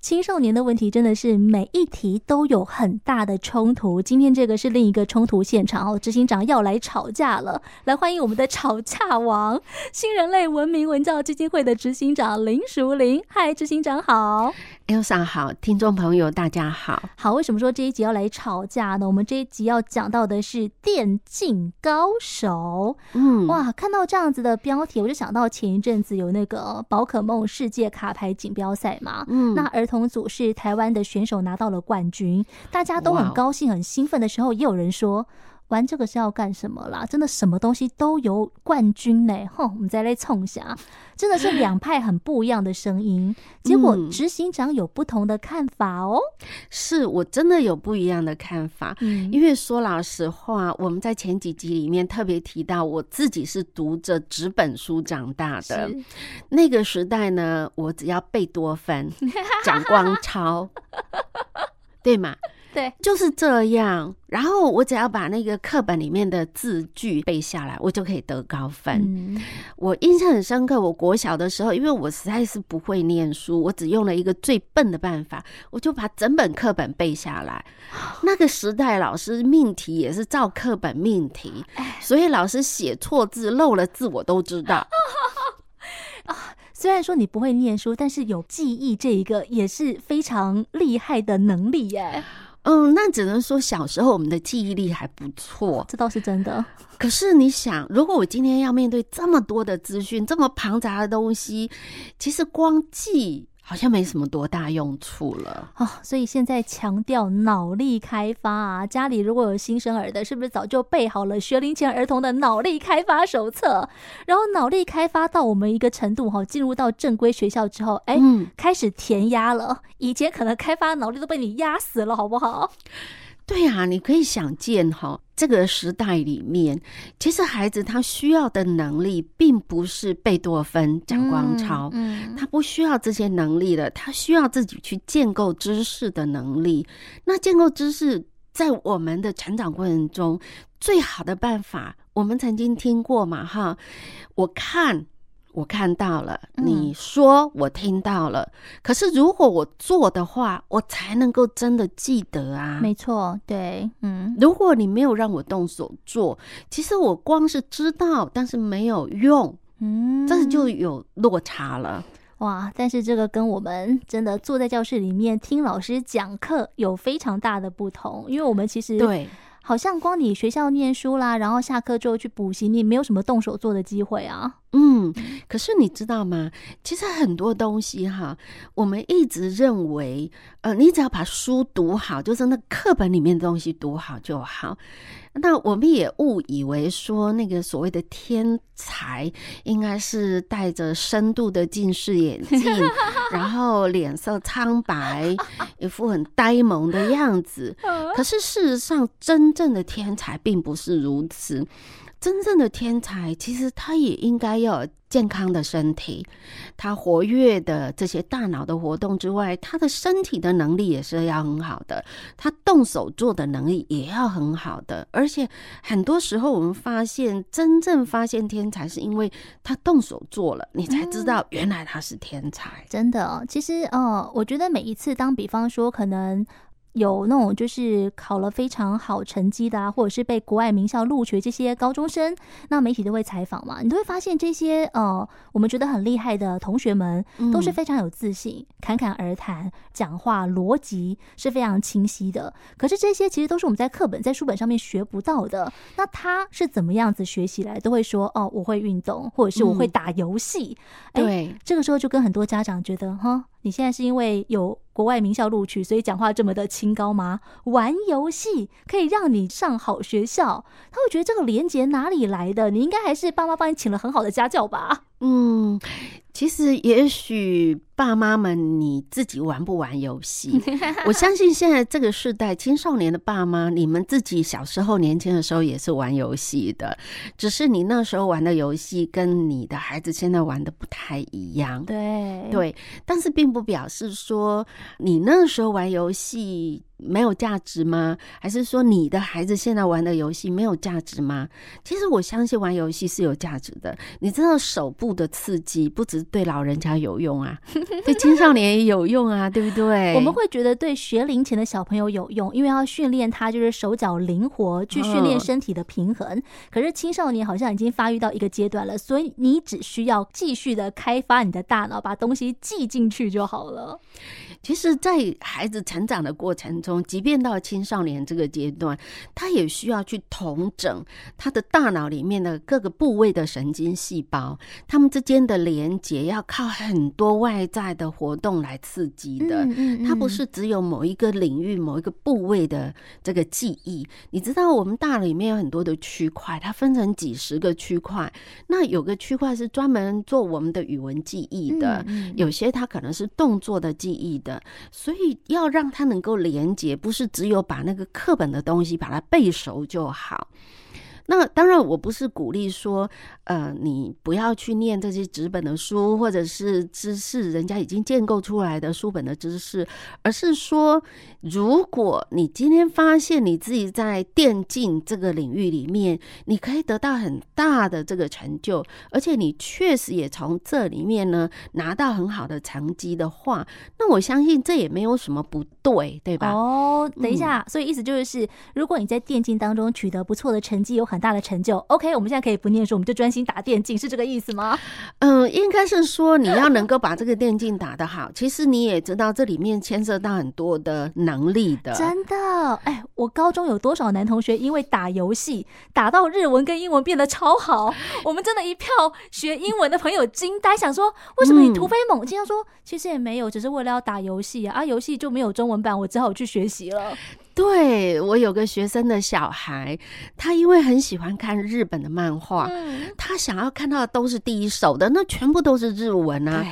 青少年的问题真的是每一题都有很大的冲突。今天这个是另一个冲突现场哦，执行长要来吵架了。来欢迎我们的吵架王，新人类文明文教基金会的执行长林淑玲。嗨，执行长好。Elsa 好，听众朋友大家好。好，为什么说这一集要来吵架呢？我们这一集要讲到的是电竞高手。嗯，哇，看到这样子的标题，我就想到前一阵子有那个宝可梦世界卡牌锦标赛嘛。嗯，那儿童组是台湾的选手拿到了冠军，大家都很高兴、很兴奋的时候，也有人说。玩这个是要干什么啦？真的什么东西都有冠军呢？哼，我们再来冲下，真的是两派很不一样的声音。结果执行长有不同的看法哦。是我真的有不一样的看法。嗯，因为说老实话，我们在前几集里面特别提到，我自己是读着纸本书长大的。那个时代呢，我只要贝多芬、蒋光 超，对吗？对，就是这样。然后我只要把那个课本里面的字句背下来，我就可以得高分。嗯、我印象很深刻，我国小的时候，因为我实在是不会念书，我只用了一个最笨的办法，我就把整本课本背下来。那个时代老师命题也是照课本命题，所以老师写错字、漏了字，我都知道。啊，虽然说你不会念书，但是有记忆这一个也是非常厉害的能力耶。嗯，那只能说小时候我们的记忆力还不错，这倒是真的。可是你想，如果我今天要面对这么多的资讯，这么庞杂的东西，其实光记。好像没什么多大用处了哦，所以现在强调脑力开发啊，家里如果有新生儿的，是不是早就备好了学龄前儿童的脑力开发手册？然后脑力开发到我们一个程度哈，进入到正规学校之后，哎，开始填压了。以前可能开发脑力都被你压死了，好不好？对呀，你可以想见哈，这个时代里面，其实孩子他需要的能力，并不是贝多芬、蒋光超，嗯，他不需要这些能力的，他需要自己去建构知识的能力。那建构知识，在我们的成长过程中，最好的办法，我们曾经听过嘛，哈，我看。我看到了，你说我听到了，嗯、可是如果我做的话，我才能够真的记得啊。没错，对，嗯，如果你没有让我动手做，其实我光是知道，但是没有用，嗯，这就有落差了。哇！但是这个跟我们真的坐在教室里面听老师讲课有非常大的不同，因为我们其实对。好像光你学校念书啦，然后下课之后去补习，你没有什么动手做的机会啊。嗯，可是你知道吗？其实很多东西哈，我们一直认为，呃，你只要把书读好，就是那课本里面的东西读好就好。那我们也误以为说，那个所谓的天才应该是戴着深度的近视眼镜，然后脸色苍白，一副很呆萌的样子。可是事实上，真正的天才并不是如此。真正的天才，其实他也应该要有健康的身体，他活跃的这些大脑的活动之外，他的身体的能力也是要很好的，他动手做的能力也要很好的。而且很多时候，我们发现真正发现天才，是因为他动手做了，你才知道原来他是天才。嗯，真的，其实呃，我觉得每一次，当比方说可能。有那种就是考了非常好成绩的啊，或者是被国外名校录取这些高中生，那媒体都会采访嘛，你都会发现这些呃，我们觉得很厉害的同学们都是非常有自信，侃侃而谈，讲话逻辑是非常清晰的。可是这些其实都是我们在课本、在书本上面学不到的。那他是怎么样子学习来？都会说哦，我会运动，或者是我会打游戏。嗯、对，这个时候就跟很多家长觉得哈。你现在是因为有国外名校录取，所以讲话这么的清高吗？玩游戏可以让你上好学校，他会觉得这个连结哪里来的？你应该还是爸妈帮你请了很好的家教吧？嗯。其实，也许爸妈们你自己玩不玩游戏？我相信现在这个时代，青少年的爸妈，你们自己小时候年轻的时候也是玩游戏的，只是你那时候玩的游戏跟你的孩子现在玩的不太一样。对对，但是并不表示说你那时候玩游戏没有价值吗？还是说你的孩子现在玩的游戏没有价值吗？其实我相信玩游戏是有价值的。你知道手部的刺激不只对老人家有用啊，对青少年也有用啊，对不对？我们会觉得对学龄前的小朋友有用，因为要训练他就是手脚灵活，去训练身体的平衡。嗯。可是青少年好像已经发育到一个阶段了，所以你只需要继续的开发你的大脑，把东西记进去就好了。其实，在孩子成长的过程中，即便到青少年这个阶段，他也需要去统整他的大脑里面的各个部位的神经细胞，他们之间的连接要靠很多外在的活动来刺激的。嗯。它不是只有某一个领域、某一个部位的这个记忆。你知道，我们大脑里面有很多的区块，它分成几十个区块。那有个区块是专门做我们的语文记忆的，有些它可能是动作的记忆的。所以要让它能够连也，不是只有把那个课本的东西把它背熟就好。那当然，我不是鼓励说，呃，你不要去念这些纸本的书，或者是知识人家已经建构出来的书本的知识，而是说，如果你今天发现你自己在电竞这个领域里面，你可以得到很大的这个成就，而且你确实也从这里面呢拿到很好的成绩的话，那我相信这也没有什么不对，对吧？哦，等一下，所以意思就是，如果你在电竞当中取得不错的成绩，有很大的成就，OK，我们现在可以不念书，我们就专心打电竞，是这个意思吗？嗯，应该是说你要能够把这个电竞打得好。其实你也知道，这里面牵涉到很多的能力的。真的，哎，我高中有多少男同学因为打游戏打到日文跟英文变得超好？我们真的一票学英文的朋友惊呆，想说为什么你突飞猛进？他说其实也没有，只是为了要打游戏啊，啊，游戏就没有中文版，我只好去学习了。对，我有个学生的小孩，他因为很喜欢看日本的漫画，嗯，他想要看到的都是第一手的，那全部都是日文啊！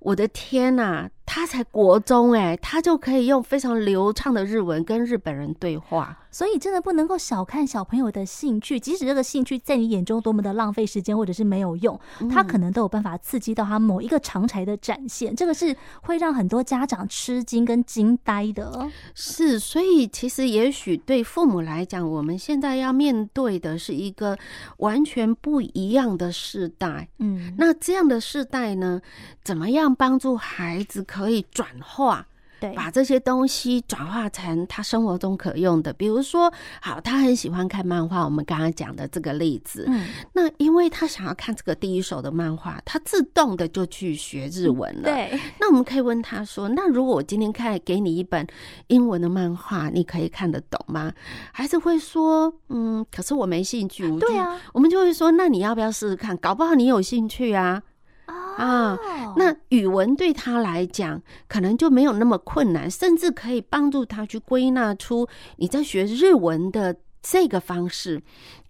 我的天哪！他才国中哎，他就可以用非常流畅的日文跟日本人对话，所以真的不能够小看小朋友的兴趣，即使这个兴趣在你眼中多么的浪费时间或者是没有用，他可能都有办法刺激到他某一个长才的展现，这个是会让很多家长吃惊跟惊呆的。是，所以其实也许对父母来讲，我们现在要面对的是一个完全不一样的世代。嗯，那这样的世代呢，怎么样帮助孩子？可以转化。把这些东西转化成他生活中可用的，比如说，好，他很喜欢看漫画，我们刚刚讲的这个例子，嗯，那因为他想要看这个第一手的漫画，他自动的就去学日文了。对，那我们可以问他说，那如果我今天看给你一本英文的漫画，你可以看得懂吗？孩子会说，嗯，可是我没兴趣。对啊，我们就会说，那你要不要试试看？搞不好你有兴趣啊。啊，那语文对他来讲可能就没有那么困难，甚至可以帮助他去归纳出你在学日文的这个方式，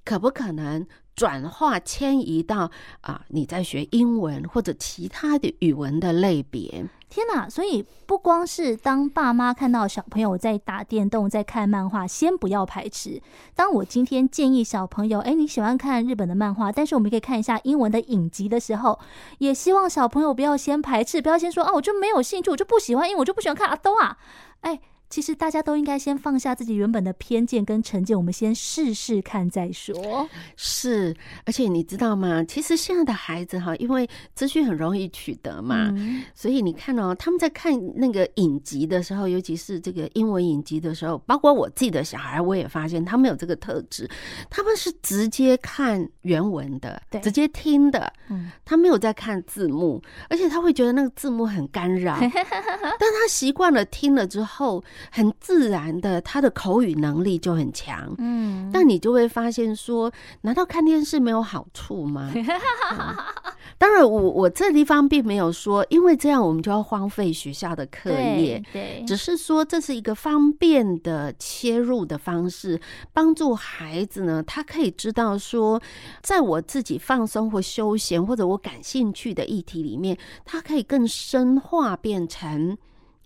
可不可能？转化迁移到啊，你在学英文或者其他的语文的类别。天哪！所以不光是当爸妈看到小朋友在打电动、在看漫画，先不要排斥。当我今天建议小朋友，哎，你喜欢看日本的漫画，但是我们可以看一下英文的影集的时候，也希望小朋友不要先排斥，不要先说啊，我就没有兴趣，我就不喜欢英文，我就不喜欢看阿兜啊，哎。其实大家都应该先放下自己原本的偏见跟成见，我们先试试看再说。是，而且你知道吗？其实现在的孩子哈，因为资讯很容易取得嘛，嗯、所以你看哦，他们在看那个影集的时候，尤其是这个英文影集的时候，包括我自己的小孩，我也发现他们有这个特质，他们是直接看原文的，对，直接听的，嗯，他没有在看字幕，而且他会觉得那个字幕很干扰，但他习惯了听了之后。很自然的，他的口语能力就很强。嗯，但你就会发现说，难道看电视没有好处吗？嗯、当然我，我我这地方并没有说，因为这样我们就要荒废学校的课业。对，对，只是说这是一个方便的切入的方式，帮助孩子呢，他可以知道说，在我自己放松或休闲或者我感兴趣的议题里面，他可以更深化变成。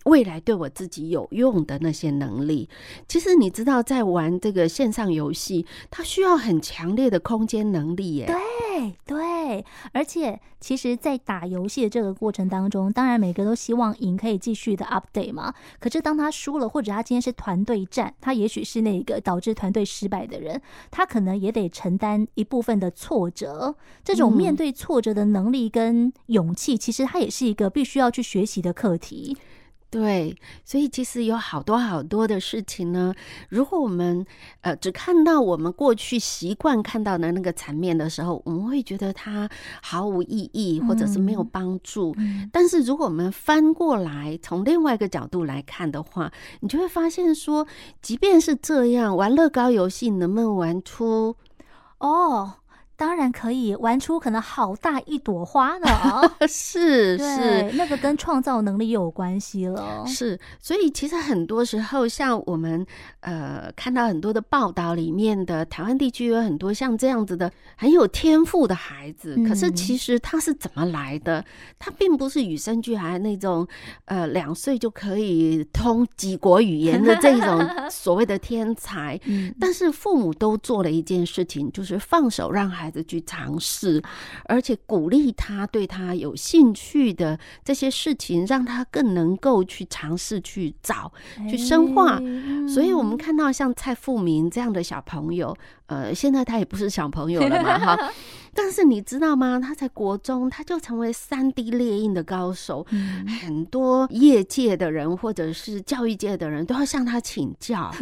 未来对我自己有用的那些能力，其实你知道，在玩这个线上游戏，它需要很强烈的空间能力耶。对对，而且其实，在打游戏的这个过程当中，当然每个都希望赢，可以继续的 update 嘛。可是当他输了，或者他今天是团队战，他也许是那个导致团队失败的人，他可能也得承担一部分的挫折。这种面对挫折的能力跟勇气，其实他也是一个必须要去学习的课题。对，所以其实有好多好多的事情呢。如果我们呃只看到我们过去习惯看到的那个层面的时候，我们会觉得它毫无意义，或者是没有帮助。嗯。但是如果我们翻过来，从另外一个角度来看的话，你就会发现说，即便是这样，玩乐高游戏能不能玩出哦？当然可以玩出可能好大一朵花呢，是是，那个跟创造能力有关系了。是，所以其实很多时候，像我们呃看到很多的报道里面的台湾地区有很多像这样子的很有天赋的孩子，可是其实他是怎么来的？他并不是与生俱来那种呃两岁就可以通几国语言的这种所谓的天才，但是父母都做了一件事情，就是放手让孩子。孩子去尝试，而且鼓励他对他有兴趣的这些事情，让他更能够去尝试、去找、去深化。所以，我们看到像蔡富明这样的小朋友，呃，现在他也不是小朋友了嘛，哈。但是你知道吗？他在国中他就成为三 D 列印的高手，很多业界的人或者是教育界的人都要向他请教。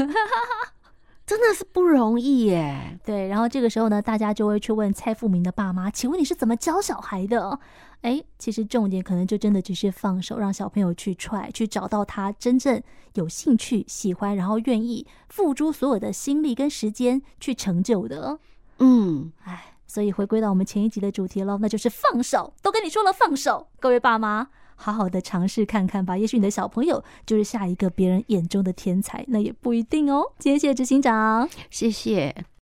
真的是不容易耶，对。然后这个时候呢，大家就会去问蔡富明的爸妈：“请问你是怎么教小孩的？”哎，其实重点可能就真的只是放手，让小朋友去 try，去找到他真正有兴趣、喜欢，然后愿意付出所有的心力跟时间去成就的。嗯，哎，所以回归到我们前一集的主题喽，那就是放手。都跟你说了放手，各位爸妈。好好的尝试看看吧，也许你的小朋友就是下一个别人眼中的天才，那也不一定哦。谢谢执行长，谢谢。